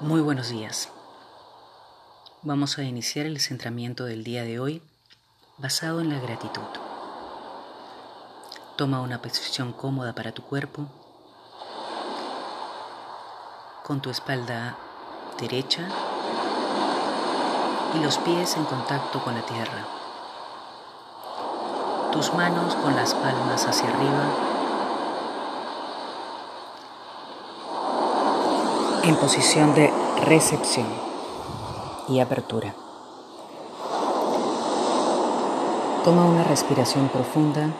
Muy buenos días. Vamos a iniciar el centramiento del día de hoy basado en la gratitud. Toma una posición cómoda para tu cuerpo, con tu espalda derecha y los pies en contacto con la tierra. Tus manos con las palmas hacia arriba en posición de recepción y apertura. Toma una respiración profunda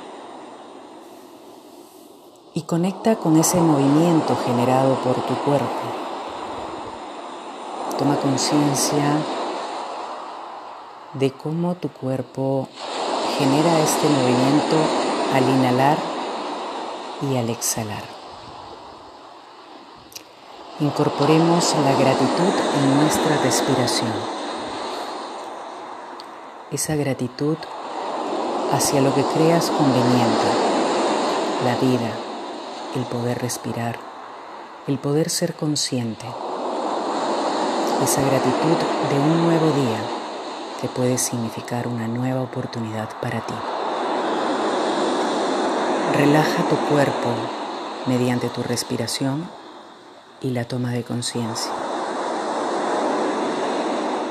y conecta con ese movimiento generado por tu cuerpo. Toma conciencia de cómo tu cuerpo genera este movimiento al inhalar y al exhalar. Incorporemos la gratitud en nuestra respiración. Esa gratitud hacia lo que creas conveniente, la vida, el poder respirar, el poder ser consciente. Esa gratitud de un nuevo día que puede significar una nueva oportunidad para ti. Relaja tu cuerpo mediante tu respiración y la toma de conciencia.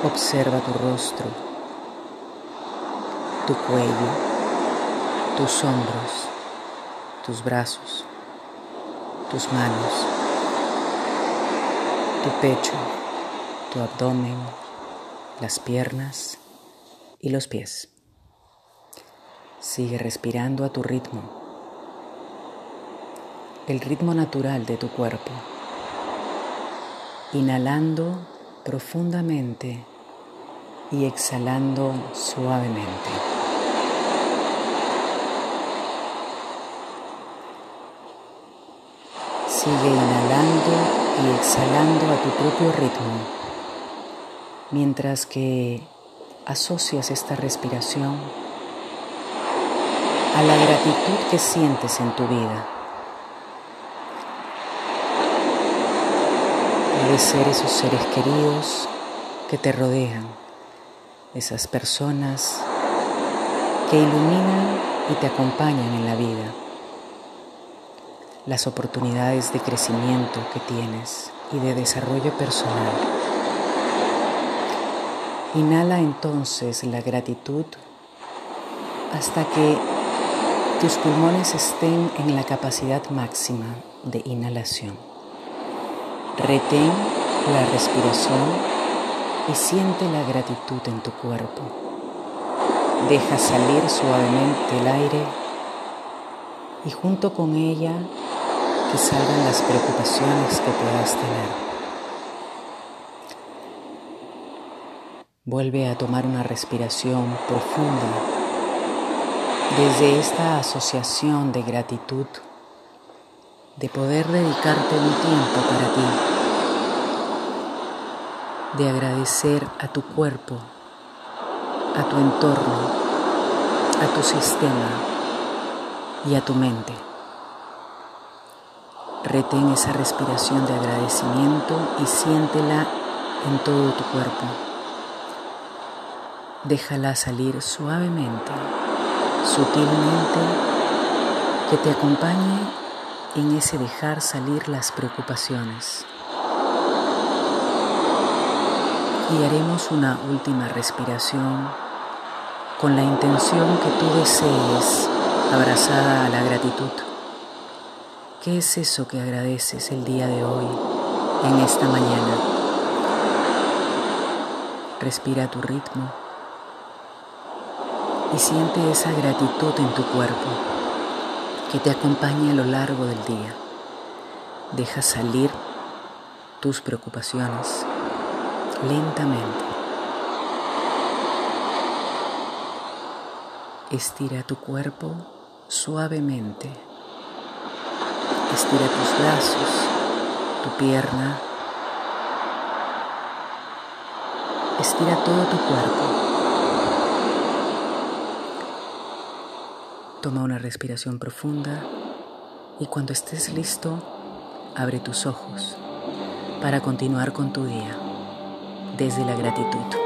Observa tu rostro, tu cuello, tus hombros, tus brazos, tus manos, tu pecho, tu abdomen, las piernas y los pies. Sigue respirando a tu ritmo, el ritmo natural de tu cuerpo inhalando profundamente y exhalando suavemente. Sigue inhalando y exhalando a tu propio ritmo, mientras que asocias esta respiración a la gratitud que sientes en tu vida. Puede ser esos seres queridos que te rodean, esas personas que iluminan y te acompañan en la vida, las oportunidades de crecimiento que tienes y de desarrollo personal. Inhala entonces la gratitud hasta que tus pulmones estén en la capacidad máxima de inhalación. Retén la respiración y siente la gratitud en tu cuerpo. Deja salir suavemente el aire y junto con ella que salgan las preocupaciones que puedas tener. Vuelve a tomar una respiración profunda desde esta asociación de gratitud de poder dedicarte un tiempo para ti, de agradecer a tu cuerpo, a tu entorno, a tu sistema y a tu mente. Retén esa respiración de agradecimiento y siéntela en todo tu cuerpo. Déjala salir suavemente, sutilmente, que te acompañe en ese dejar salir las preocupaciones. Y haremos una última respiración con la intención que tú desees abrazada a la gratitud. ¿Qué es eso que agradeces el día de hoy, en esta mañana? Respira a tu ritmo y siente esa gratitud en tu cuerpo que te acompañe a lo largo del día. Deja salir tus preocupaciones lentamente. Estira tu cuerpo suavemente. Estira tus brazos, tu pierna. Estira todo tu cuerpo. Toma una respiración profunda y cuando estés listo, abre tus ojos para continuar con tu día desde la gratitud.